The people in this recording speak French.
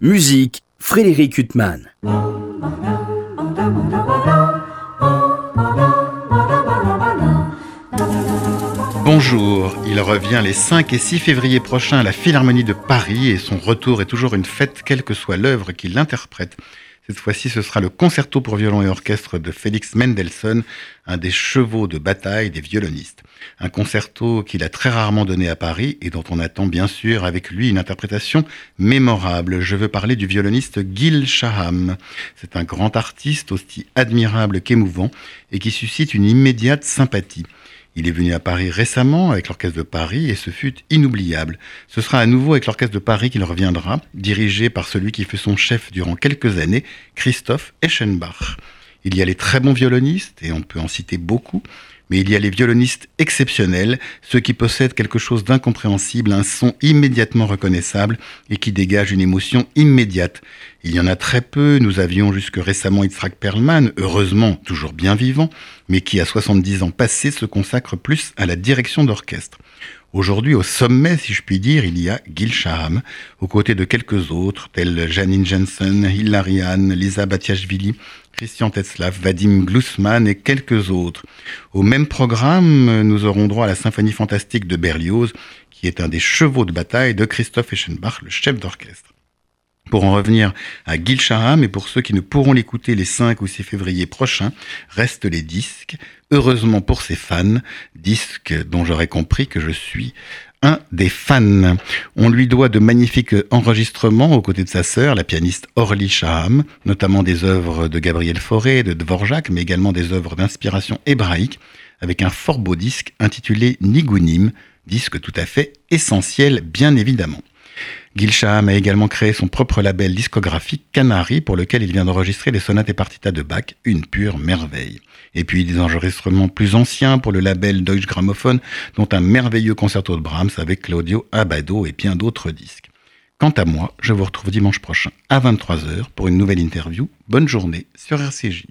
Musique, Frédéric Huttman. Bonjour, il revient les 5 et 6 février prochains à la Philharmonie de Paris et son retour est toujours une fête quelle que soit l'œuvre qu'il interprète. Cette fois-ci, ce sera le concerto pour violon et orchestre de Félix Mendelssohn, un des chevaux de bataille des violonistes. Un concerto qu'il a très rarement donné à Paris et dont on attend bien sûr avec lui une interprétation mémorable. Je veux parler du violoniste Gil Shaham. C'est un grand artiste aussi admirable qu'émouvant et qui suscite une immédiate sympathie. Il est venu à Paris récemment avec l'Orchestre de Paris et ce fut inoubliable. Ce sera à nouveau avec l'Orchestre de Paris qu'il reviendra, dirigé par celui qui fut son chef durant quelques années, Christophe Eschenbach. Il y a les très bons violonistes, et on peut en citer beaucoup, mais il y a les violonistes exceptionnels, ceux qui possèdent quelque chose d'incompréhensible, un son immédiatement reconnaissable et qui dégagent une émotion immédiate. Il y en a très peu, nous avions jusque récemment Yitzhak Perlman, heureusement toujours bien vivant, mais qui à 70 ans passés se consacre plus à la direction d'orchestre. Aujourd'hui, au sommet, si je puis dire, il y a Gil Shaham, aux côtés de quelques autres, tels Janine Jensen, Hilarian, Lisa Batiashvili, Christian Tetzlaff, Vadim Glusman et quelques autres. Au même programme, nous aurons droit à la symphonie fantastique de Berlioz, qui est un des chevaux de bataille de Christophe Eschenbach, le chef d'orchestre. Pour en revenir à Gil Shaham, et pour ceux qui ne pourront l'écouter les 5 ou 6 février prochains, restent les disques. Heureusement pour ses fans, disques dont j'aurais compris que je suis un des fans. On lui doit de magnifiques enregistrements aux côtés de sa sœur, la pianiste Orly Shaham, notamment des œuvres de Gabriel Fauré, de Dvorak, mais également des œuvres d'inspiration hébraïque, avec un fort beau disque intitulé Nigunim, disque tout à fait essentiel bien évidemment. Gil Shaham a également créé son propre label discographique Canary pour lequel il vient d'enregistrer les sonates et partitas de Bach, une pure merveille. Et puis des enregistrements plus anciens pour le label Deutsche Grammophon, dont un merveilleux concerto de Brahms avec Claudio Abado et bien d'autres disques. Quant à moi, je vous retrouve dimanche prochain à 23h pour une nouvelle interview. Bonne journée sur RCJ.